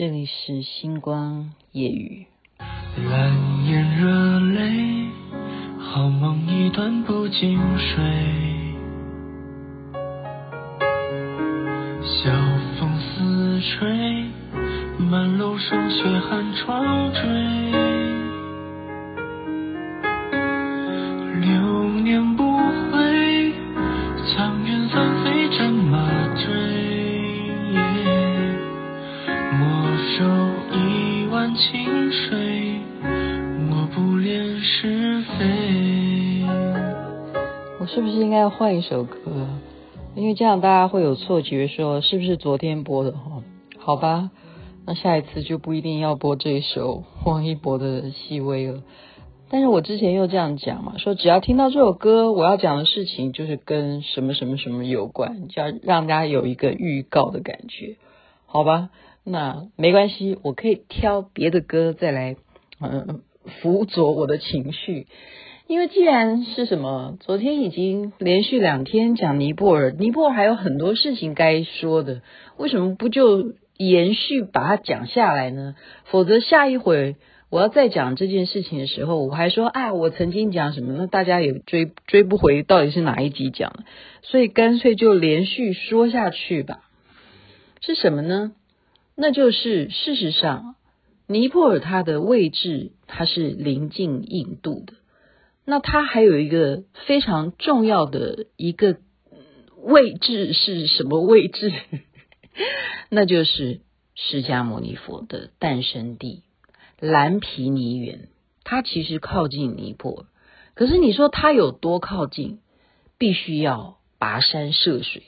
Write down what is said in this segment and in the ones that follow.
这里是星光夜雨。蓝眼热泪，好梦一段不经睡。晓风似吹，满楼霜雪寒窗坠。是不是应该要换一首歌？因为这样大家会有错觉，说是不是昨天播的？哈，好吧，那下一次就不一定要播这一首王一博的《细微》了。但是我之前又这样讲嘛，说只要听到这首歌，我要讲的事情就是跟什么什么什么有关，就要让大家有一个预告的感觉，好吧？那没关系，我可以挑别的歌再来，嗯，辅佐我的情绪。因为既然是什么，昨天已经连续两天讲尼泊尔，尼泊尔还有很多事情该说的，为什么不就延续把它讲下来呢？否则下一回我要再讲这件事情的时候，我还说啊，我曾经讲什么，那大家也追追不回到底是哪一集讲的，所以干脆就连续说下去吧。是什么呢？那就是事实上，尼泊尔它的位置，它是临近印度的。那它还有一个非常重要的一个位置是什么位置？那就是释迦牟尼佛的诞生地蓝毗尼园。它其实靠近尼泊尔，可是你说它有多靠近？必须要跋山涉水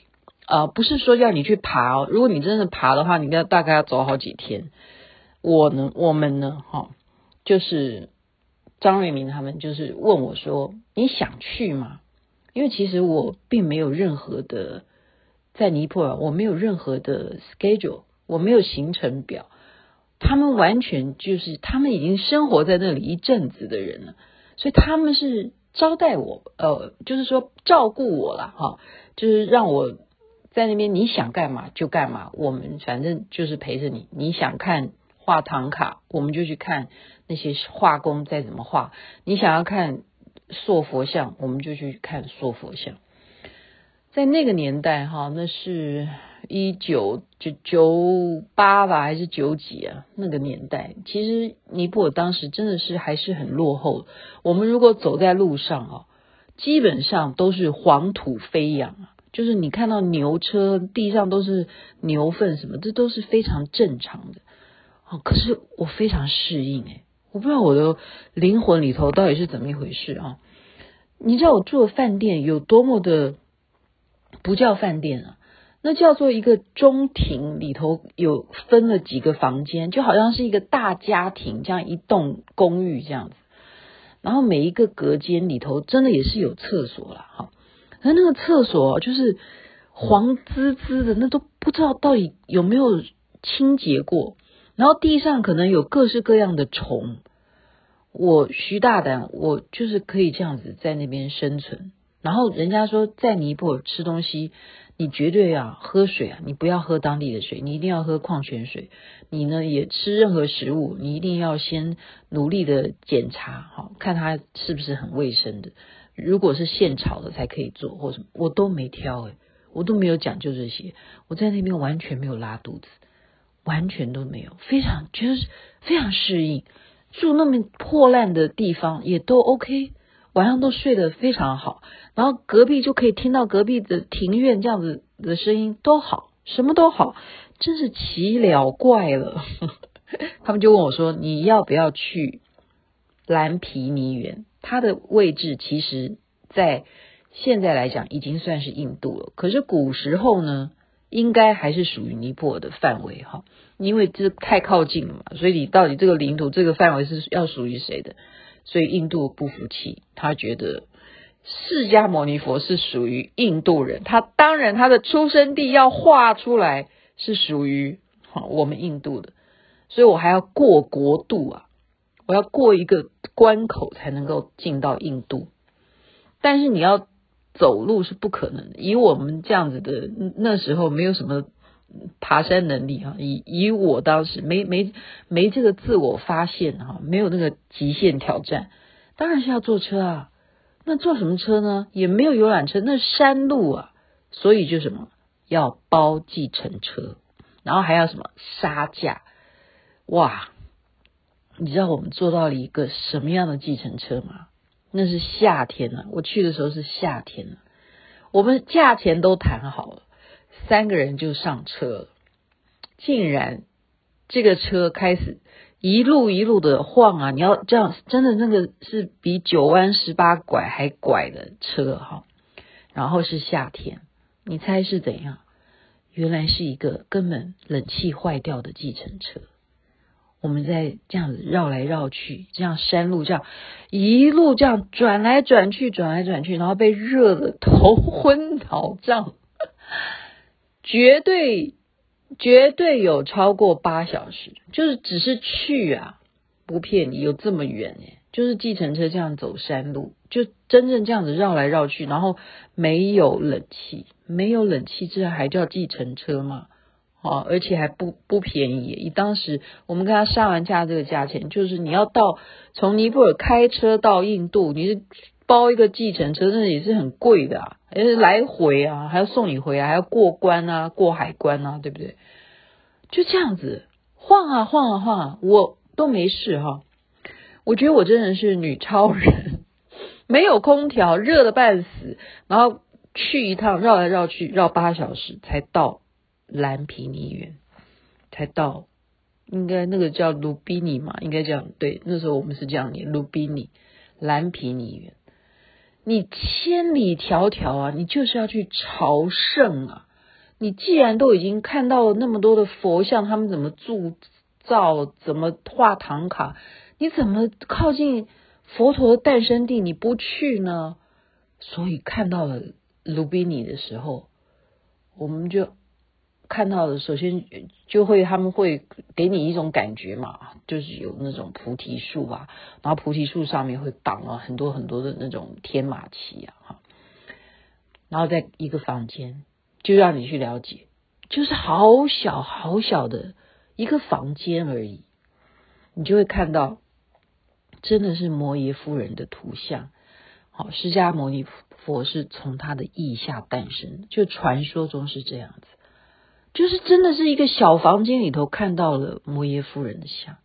啊，不是说要你去爬哦。如果你真的爬的话，你要大概要走好几天。我呢，我们呢，哈，就是。张瑞明他们就是问我说：“你想去吗？”因为其实我并没有任何的在尼泊尔，我没有任何的 schedule，我没有行程表。他们完全就是他们已经生活在那里一阵子的人了，所以他们是招待我，呃，就是说照顾我了哈，就是让我在那边你想干嘛就干嘛，我们反正就是陪着你，你想看。画唐卡，我们就去看那些画工再怎么画。你想要看塑佛像，我们就去看塑佛像。在那个年代，哈，那是一九九九八吧，还是九几啊？那个年代，其实尼泊尔当时真的是还是很落后。我们如果走在路上啊，基本上都是黄土飞扬，就是你看到牛车地上都是牛粪什么，这都是非常正常的。可是我非常适应诶，我不知道我的灵魂里头到底是怎么一回事啊？你知道我住的饭店有多么的不叫饭店啊？那叫做一个中庭，里头有分了几个房间，就好像是一个大家庭这样一栋公寓这样子。然后每一个隔间里头真的也是有厕所了哈，可那个厕所就是黄滋滋的，那都不知道到底有没有清洁过。然后地上可能有各式各样的虫，我徐大胆，我就是可以这样子在那边生存。然后人家说在尼泊尔吃东西，你绝对要喝水啊，你不要喝当地的水，你一定要喝矿泉水。你呢也吃任何食物，你一定要先努力的检查，好看它是不是很卫生的。如果是现炒的才可以做，或什么我都没挑诶，我都没有讲究这些，我在那边完全没有拉肚子。完全都没有，非常觉得非常适应，住那么破烂的地方也都 OK，晚上都睡得非常好，然后隔壁就可以听到隔壁的庭院这样子的声音都好，什么都好，真是奇了怪了。他们就问我说：“你要不要去蓝皮尼园？它的位置其实，在现在来讲已经算是印度了，可是古时候呢？”应该还是属于尼泊尔的范围哈，因为这太靠近了嘛，所以你到底这个领土这个范围是要属于谁的？所以印度不服气，他觉得释迦牟尼佛是属于印度人，他当然他的出生地要画出来是属于我们印度的，所以我还要过国度啊，我要过一个关口才能够进到印度，但是你要。走路是不可能的，以我们这样子的那时候没有什么爬山能力哈，以以我当时没没没这个自我发现哈，没有那个极限挑战，当然是要坐车啊。那坐什么车呢？也没有游览车，那山路啊，所以就什么要包计程车，然后还要什么杀价，哇！你知道我们坐到了一个什么样的计程车吗？那是夏天啊，我去的时候是夏天啊，我们价钱都谈好了，三个人就上车了，竟然这个车开始。一路一路的晃啊！你要这样，真的那个是比九弯十八拐还拐的车哈。然后是夏天，你猜是怎样？原来是一个根本冷气坏掉的计程车。我们在这样子绕来绕去，这样山路这样一路这样转来转去，转来转去，然后被热得头昏脑胀，绝对。绝对有超过八小时，就是只是去啊，不骗你，有这么远耶，就是计程车这样走山路，就真正这样子绕来绕去，然后没有冷气，没有冷气，这还叫计程车吗？哦，而且还不不便宜，以当时我们跟他杀完价这个价钱，就是你要到从尼泊尔开车到印度，你是包一个计程车，那也是很贵的啊。而且来回啊，还要送你回来，还要过关啊，过海关啊，对不对？就这样子晃啊晃啊晃啊，我都没事哈。我觉得我真的是女超人，没有空调，热的半死，然后去一趟绕来绕去绕八小时才到蓝皮尼园，才到，应该那个叫卢比尼嘛，应该这样对。那时候我们是这样念卢比尼蓝皮尼园。你千里迢迢啊，你就是要去朝圣啊！你既然都已经看到了那么多的佛像，他们怎么铸造，怎么画唐卡，你怎么靠近佛陀的诞生地你不去呢？所以看到了卢比尼的时候，我们就。看到的，首先就会他们会给你一种感觉嘛，就是有那种菩提树啊，然后菩提树上面会绑了很多很多的那种天马旗啊，然后在一个房间就让你去了解，就是好小好小的一个房间而已，你就会看到真的是摩耶夫人的图像，好，释迦牟尼佛是从他的意下诞生，就传说中是这样。就是真的是一个小房间里头看到了摩耶夫人的像，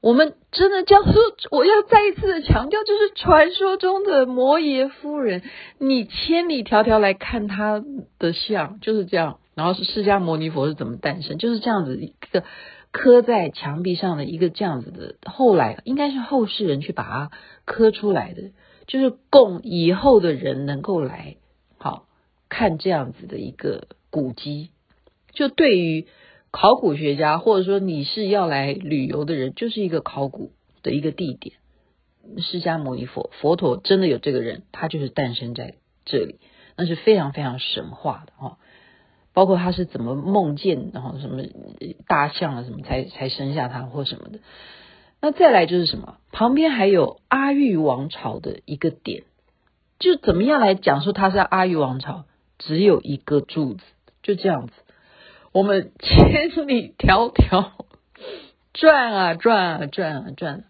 我们真的叫做，我要再一次的强调，就是传说中的摩耶夫人，你千里迢迢来看她的像，就是这样。然后是释迦牟尼佛是怎么诞生，就是这样子一个刻在墙壁上的一个这样子的，后来应该是后世人去把它刻出来的，就是供以后的人能够来好看这样子的一个古迹。就对于考古学家，或者说你是要来旅游的人，就是一个考古的一个地点。释迦牟尼佛，佛陀真的有这个人，他就是诞生在这里，那是非常非常神话的哈。包括他是怎么梦见，然后什么大象啊什么才才生下他或什么的。那再来就是什么，旁边还有阿育王朝的一个点，就怎么样来讲说他是阿育王朝，只有一个柱子，就这样子。我们千里迢迢转啊转啊转啊转，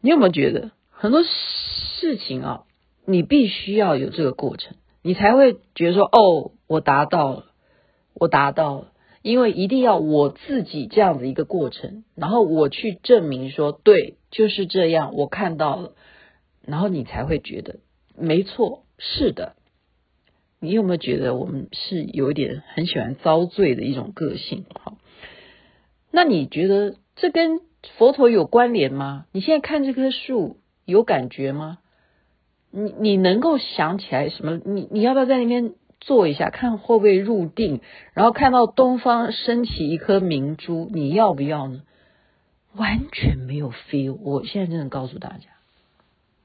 你有没有觉得很多事情啊，你必须要有这个过程，你才会觉得说哦，我达到了，我达到了，因为一定要我自己这样子一个过程，然后我去证明说对，就是这样，我看到了，然后你才会觉得没错，是的。你有没有觉得我们是有一点很喜欢遭罪的一种个性？哈，那你觉得这跟佛陀有关联吗？你现在看这棵树有感觉吗？你你能够想起来什么？你你要不要在那边坐一下，看会不会入定？然后看到东方升起一颗明珠，你要不要呢？完全没有 feel。我现在真的告诉大家，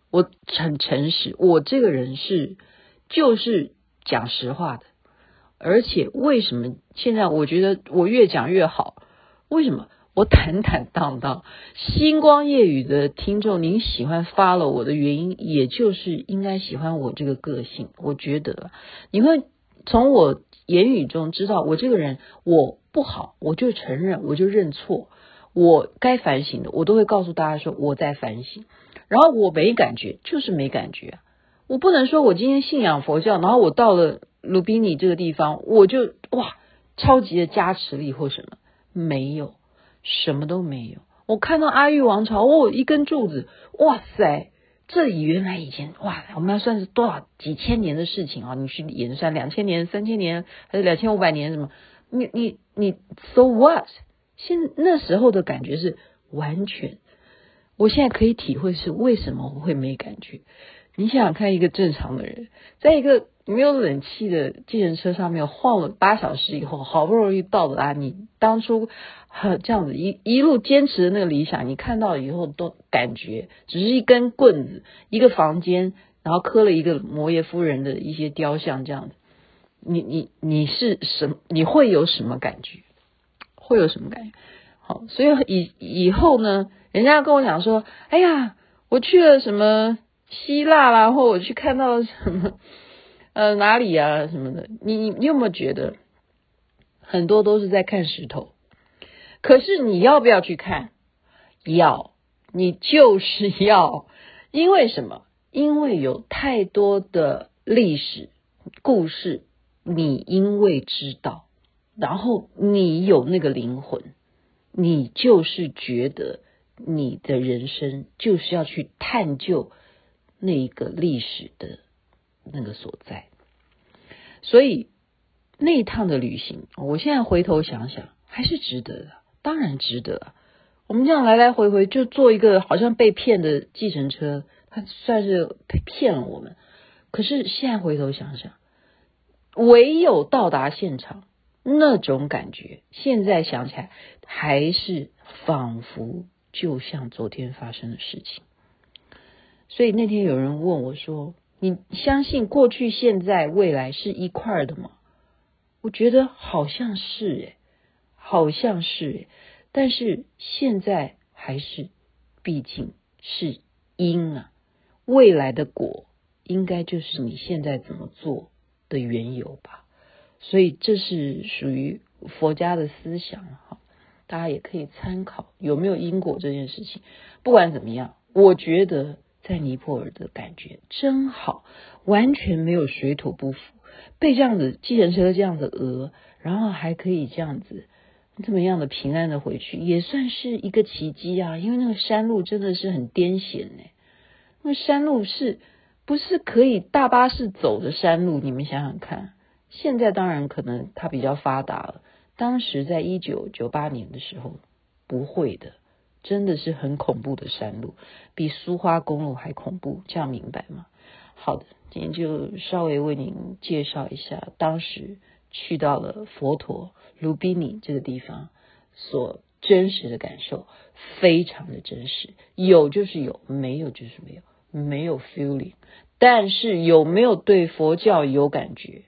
我很诚实，我这个人是就是。讲实话的，而且为什么现在我觉得我越讲越好？为什么我坦坦荡荡？星光夜雨的听众，您喜欢发了我的原因，也就是应该喜欢我这个个性。我觉得你会从我言语中知道我这个人我不好，我就承认，我就认错，我该反省的，我都会告诉大家说我在反省。然后我没感觉，就是没感觉，我不能说我今天信仰佛教，然后我到了鲁比尼这个地方，我就哇超级的加持力或什么，没有，什么都没有。我看到阿育王朝，哦，一根柱子，哇塞！这里原来以前哇，我们要算是多少几千年的事情啊？你去演算两千年、三千年还是两千五百年什么？你你你，so what？现那时候的感觉是完全，我现在可以体会是为什么我会没感觉。你想想看，一个正常的人，在一个没有冷气的计程车上面晃了八小时以后，好不容易到达你当初。这样子一一路坚持的那个理想，你看到以后都感觉只是一根棍子，一个房间，然后刻了一个摩耶夫人的一些雕像，这样子，你你你是什？你会有什么感觉？会有什么感觉？好，所以以以后呢，人家跟我讲说，哎呀，我去了什么希腊啦，或我去看到什么 呃哪里啊什么的，你你你有没有觉得很多都是在看石头？可是你要不要去看？要，你就是要，因为什么？因为有太多的历史故事，你因为知道，然后你有那个灵魂，你就是觉得你的人生就是要去探究那一个历史的那个所在。所以那一趟的旅行，我现在回头想想，还是值得的。当然值得。我们这样来来回回就坐一个好像被骗的计程车，他算是骗了我们。可是现在回头想想，唯有到达现场那种感觉，现在想起来还是仿佛就像昨天发生的事情。所以那天有人问我说：“你相信过去、现在、未来是一块的吗？”我觉得好像是诶。好像是诶，但是现在还是，毕竟是因啊，未来的果应该就是你现在怎么做的缘由吧。所以这是属于佛家的思想哈，大家也可以参考有没有因果这件事情。不管怎么样，我觉得在尼泊尔的感觉真好，完全没有水土不服，被这样子计程车这样子讹，然后还可以这样子。这么样的平安的回去，也算是一个奇迹啊！因为那个山路真的是很癫险呢。那山路是不是可以大巴士走的山路？你们想想看，现在当然可能它比较发达了。当时在一九九八年的时候，不会的，真的是很恐怖的山路，比苏花公路还恐怖，这样明白吗？好的，今天就稍微为您介绍一下当时。去到了佛陀卢比尼这个地方，所真实的感受非常的真实，有就是有，没有就是没有，没有 feeling，但是有没有对佛教有感觉，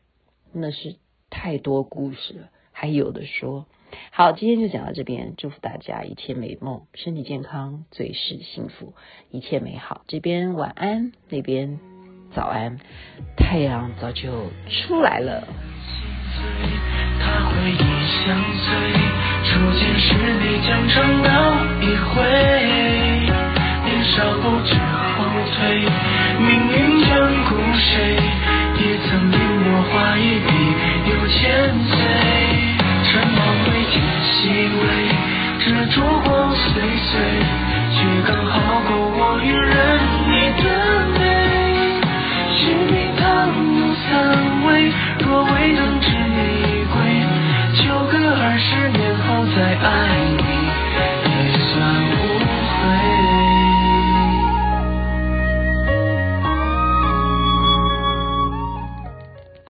那是太多故事了，还有的说。好，今天就讲到这边，祝福大家一切美梦，身体健康，最是幸福，一切美好。这边晚安，那边早安，太阳早就出来了。他回忆相随，初见时你将长刀一挥，年少不知后退，命运眷顾谁，也曾令我画一笔又千岁。